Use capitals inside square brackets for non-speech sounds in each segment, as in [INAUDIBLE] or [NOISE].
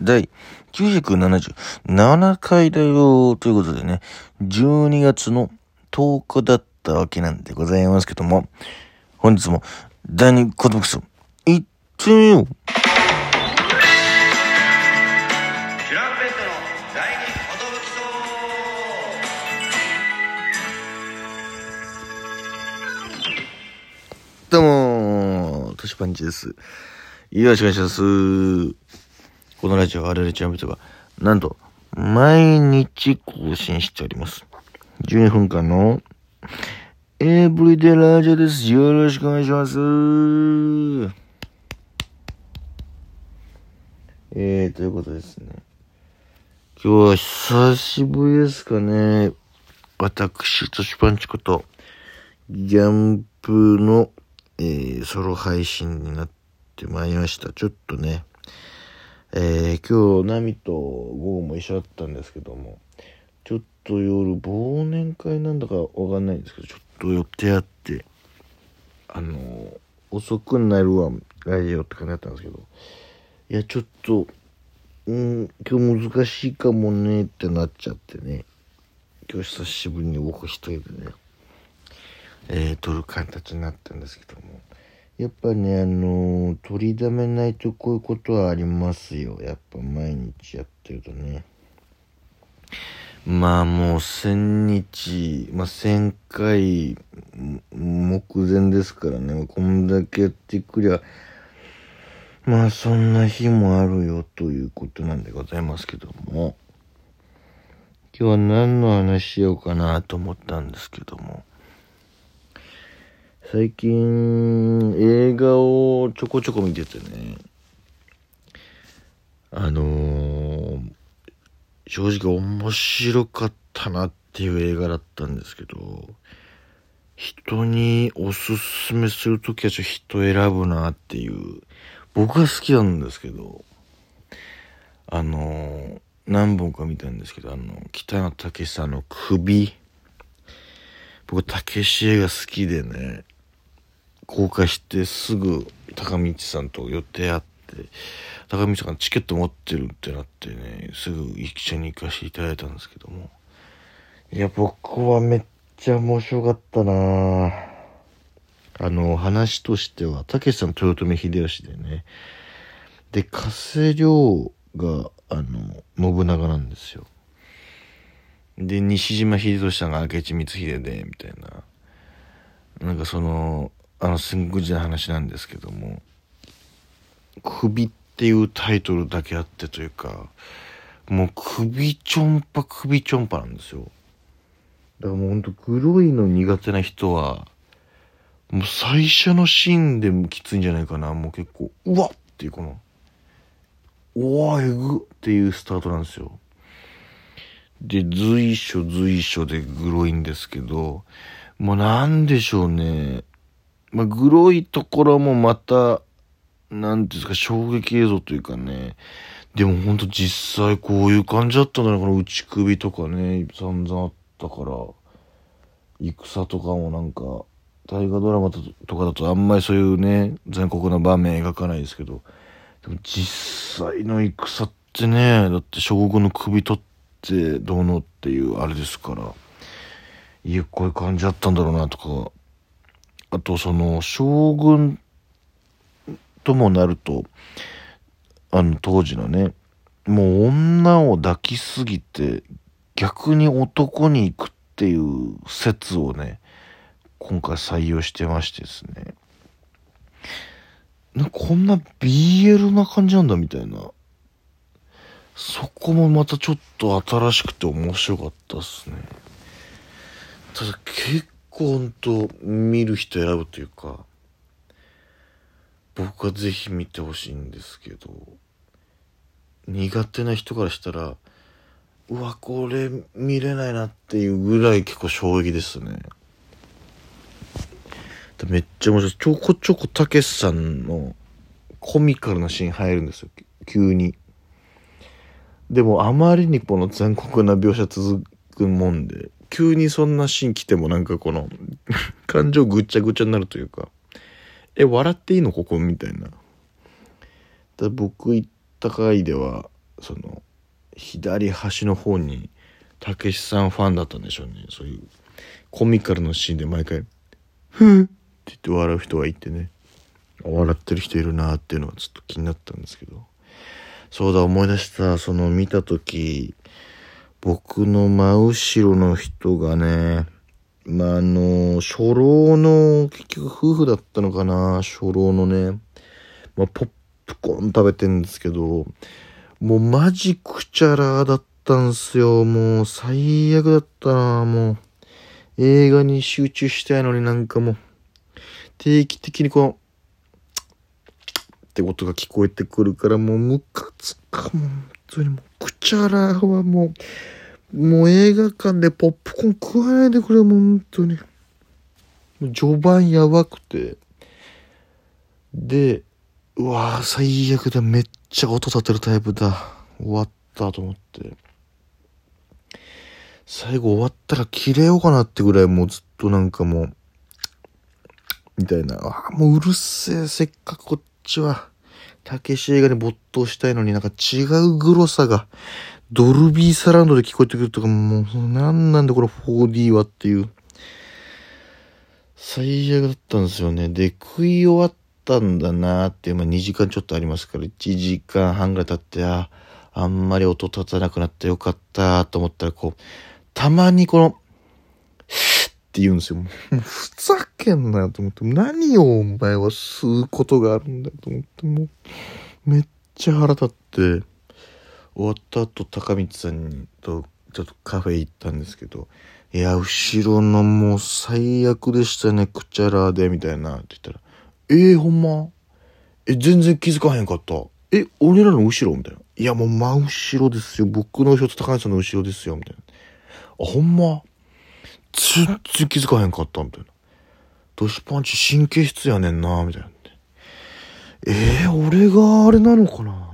第977回だよということでね、12月の10日だったわけなんでございますけども、本日も第2コトブクス、いってみようどうもー、トシパンチです。よろしくお願いします。このラジオ、あれれちゃんビトが、なんと、毎日更新しております。12分間の、エブリデイラジオです。よろしくお願いします。えー、ということですね。今日は久しぶりですかね。私、トシパンチこと、ギャンプの、えー、ソロ配信になってまいりました。ちょっとね、えー、今日、ナミと午後も一緒だったんですけども、ちょっと夜、忘年会なんだかわかんないんですけど、ちょっと予定あって、あのー遅くなるわ、ラジオって感じだったんですけど、いや、ちょっと、うん、今日難しいかもねってなっちゃってね、今日久しぶりに僕一人でね、えー、撮る形になったんですけども。やっぱねあのー取りだめないとこういうことはありますよ。やっぱ毎日やってるとね。まあもう1000日まあ1000回目前ですからね。こんだけやってくりゃまあそんな日もあるよということなんでございますけども。今日は何の話しようかなと思ったんですけども。最近映画をちょこちょこ見ててね。あのー、正直面白かったなっていう映画だったんですけど人におすすめするときはちょっと人選ぶなっていう僕は好きなんですけどあのー、何本か見たんですけどあの北野武さんの首。僕たけし映画好きでね。公開してすぐ高道さんと予定あって高道さんがチケット持ってるってなってねすぐ一緒に行かせていただいたんですけども。いや僕はめっちゃ面白かったな。あの話としてはたけしさん豊臣秀吉でね。で加瀬亮があの信長なんですよ。で西島秀俊さんが明智光秀でみたいな。なんかそのあのすんごいな話なんですけども「首」っていうタイトルだけあってというかもう首ちょんぱ首ちょんぱなんですよ。だからもうほんとグロいの苦手な人はもう最初のシーンでもきついんじゃないかな。もう結構うわっっていうこのうわえぐっていうスタートなんですよ。で随所随所でグロいんですけどもうなんでしょうね。まあ、グロいところもまた、なんていうんですか、衝撃映像というかね。でもほんと実際こういう感じだったんだな、この内首とかね、散々あったから。戦とかもなんか、大河ドラマとかだとあんまりそういうね、全国の場面描かないですけど、でも実際の戦ってね、だって将軍の首取ってどうのっていうあれですから、いや、こういう感じだったんだろうなとか、あとその将軍ともなるとあの当時のねもう女を抱きすぎて逆に男に行くっていう説をね今回採用してましてですね。なこんな BL な感じなんだみたいな。そこもまたちょっと新しくて面白かったっすね。ただ結構ほんと見る人選ぶというか僕はぜひ見てほしいんですけど苦手な人からしたらうわこれ見れないなっていうぐらい結構衝撃ですね。めっちゃ面白い。ちょこちょこたけしさんのコミカルなシーン入るんですよ。急に。でもあまりにこの残酷な描写続くもんで急にそんなシーン来てもなんかこの [LAUGHS] 感情ぐっちゃぐちゃになるというかえ笑っていいのここ？みたいな。だ僕行った回ではその左端の方にたけしさんファンだったんでしょうね。そういうコミカルのシーンで毎回「ふん」って言って笑う人がいてね。笑ってる人いるなっていうのはちょっと気になったんですけど。そうだ思い出した。その見た時僕の真後ろの人がねまあ、あの、初老の、結局夫婦だったのかな、初老のね、まあ、ポップコーン食べてんですけど、もうマジクチャラだったんすよ。もう最悪だったな、もう。映画に集中したいのになんかもう、定期的にこの、ってことが聞こえてくるからもうムカつかもう本当にもうクチャラはもうもう映画館でポップコーン食わないでくれ、もう本当に。序盤やばくて。で、うわぁ、最悪だ。めっちゃ音立てるタイプだ。終わったと思って。最後終わったら切れようかなってぐらいもうずっとなんかもう、みたいな。あもううるせえ。せっかくこっちは、たけし映画に没頭したいのになんか違うグロさがドルビーサラウンドで聞こえてくるとか、もう、なんなんだこれ 4D はっていう。最悪だったんですよね。で、食い終わったんだなーっていう、まあ2時間ちょっとありますから、1時間半ぐらい経って、あ、あんまり音立たなくなってよかったと思ったら、こう、たまにこの、って言うんですよ。ふざけんなよと思って、何をお前は吸うことがあるんだよと思って、もう、めっちゃ腹立って、終わった後高光さんとちょっとカフェ行ったんですけど「いや後ろのもう最悪でしたねくちゃらで」みたいなって言ったら「えー、ほんま？え全然気づかへんかった。え俺らの後ろ?」みたいな「いやもう真後ろですよ。僕の後ろと高光さんの後ろですよ」みたいな「あほんま？全然気づかへんかった」みたいな「ドシパンチ神経質やねんな」みたいなえー、俺があれなのかな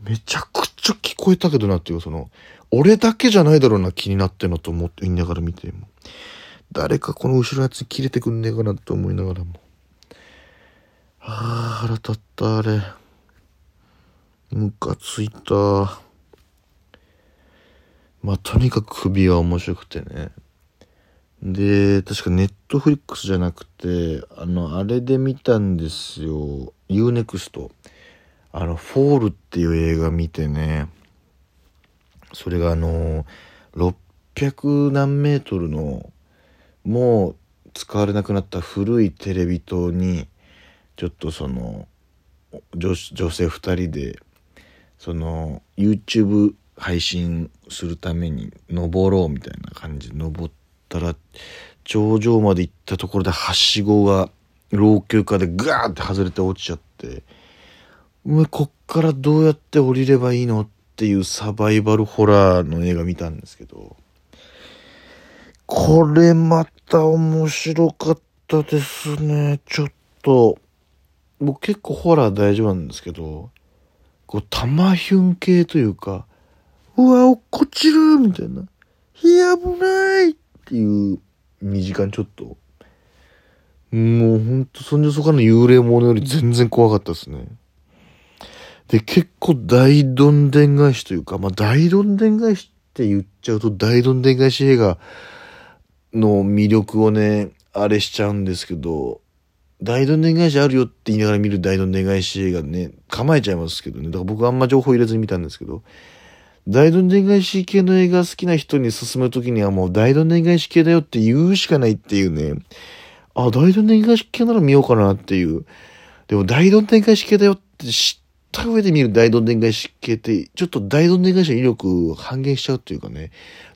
めちゃくちゃ聞こえたけどなっていう、その、俺だけじゃないだろうな気になってんのと思って言いながら見ても。誰かこの後ろのやつ切れてくんねえかなと思いながらも。ああ、腹立った、あれ。ムカついた。まあ、とにかく首は面白くてね。で、確かネットフリックスじゃなくて、あの、あれで見たんですよ。UNEXT。あの、フォールっていう映画見てね、それがあの、600何メートルの、もう使われなくなった古いテレビ塔に、ちょっとその、女女性2人で、その、YouTube 配信するために登ろうみたいな感じで登ってたら、頂上まで行ったところではしごが老朽化でガーって外れて落ちちゃって、お前こっからどうやって降りればいいのっていうサバイバルホラーの映画見たんですけど、これまた面白かったですね。ちょっと、僕結構ホラー大丈夫なんですけど、こう、玉ヒュン系というか、うわ、落っこちるみたいな。や、危ないっていう2時間ちょっと。もうほんと、そんじょそこの幽霊者より全然怖かったですね。で、結構大どんでん返しというか、まあ大どんでん返しって言っちゃうと大どんでん返し映画の魅力をね、あれしちゃうんですけど、大どんでん返しあるよって言いながら見る大どんでん返し映画ね、構えちゃいますけどね。だから僕あんま情報入れずに見たんですけど、大どんでん返し系の映画好きな人に勧めるときにはもう大どんでん返し系だよって言うしかないっていうね。あ、大どんでん返し系なら見ようかなっていう。でも大どんでん返し系だよって知った上で見る大どんでん返し系って、ちょっと大どんでん返しの威力半減しちゃうっていうかね。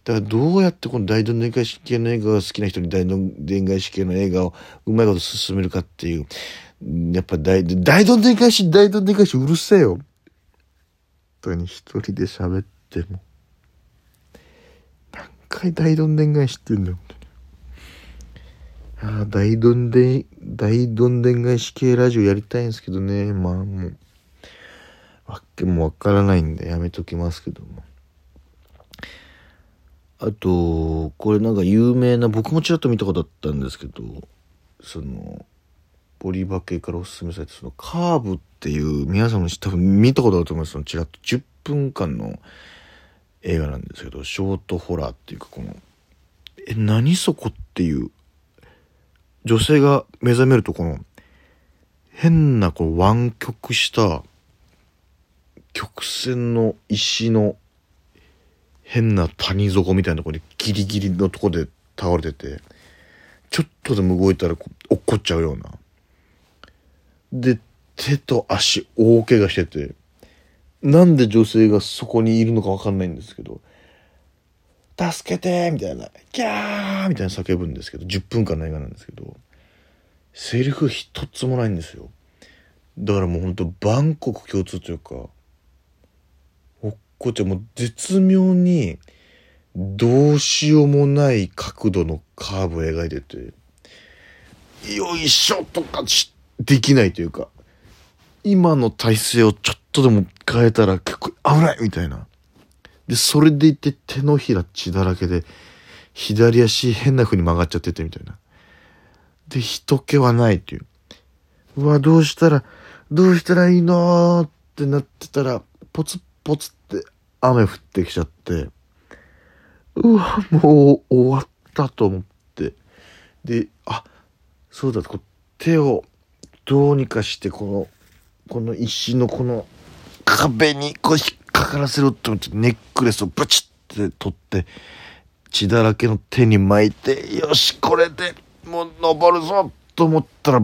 だからどうやってこの大どんでん返し系の映画が好きな人に大どんでん返し系の映画をうまいこと進めるかっていう。やっぱ大、大どんでん返し、大どんでん返しうるせえよ。本当に一人で喋っても。何回大どんでん返しって言うんだよ。ああ、大どんでん、大どんでん返し系ラジオやりたいんですけどね。まあもう。わけもわからないんでやめときますけども。あと、これなんか有名な、僕もちらっと見たことあったんですけど、その、ボリバ系からおすすめされて、そのカーブっていう、皆さんも多分見たことあると思います。そのちらっと10分間の映画なんですけどショートホラーっていうかこのえ何そこっていう女性が目覚めるとこの変なこう湾曲した曲線の石の変な谷底みたいなとこにギリギリのとこで倒れててちょっとでも動いたら落っこっちゃうような。で手と足大怪我しててなんで女性がそこにいるのかわかんないんですけど助けてみたいな、キャーみたいな叫ぶんですけど、10分間の映画なんですけど、セリフ一つもないんですよ。だからもうほんと万国共通というか、おっこちゃんもう絶妙に、どうしようもない角度のカーブを描いてて、よいしょとかできないというか、今の体勢をちょっとでも変えたら結構危ないみたいな。で、それでいて手のひら血だらけで、左足変な風に曲がっちゃっててみたいな。で、人気はないっていう。うわ、どうしたら、どうしたらいいのってなってたら、ポツポツって雨降ってきちゃって、うわ、もう終わったと思って。で、あ、そうだ、こう手をどうにかして、この、この石のこの壁にこう引っかからせろって思ってネックレスをブチって取って血だらけの手に巻いてよしこれでもう登るぞと思ったら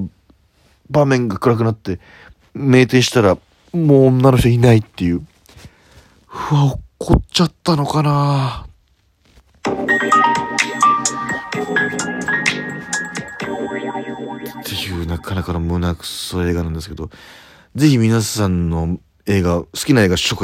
場面が暗くなって酩酊したらもう女の人いないっていう。うわ怒っちゃったのかな。っていうなかなかの胸くそ映画なんですけどぜひ皆さんの映画好きな映画紹介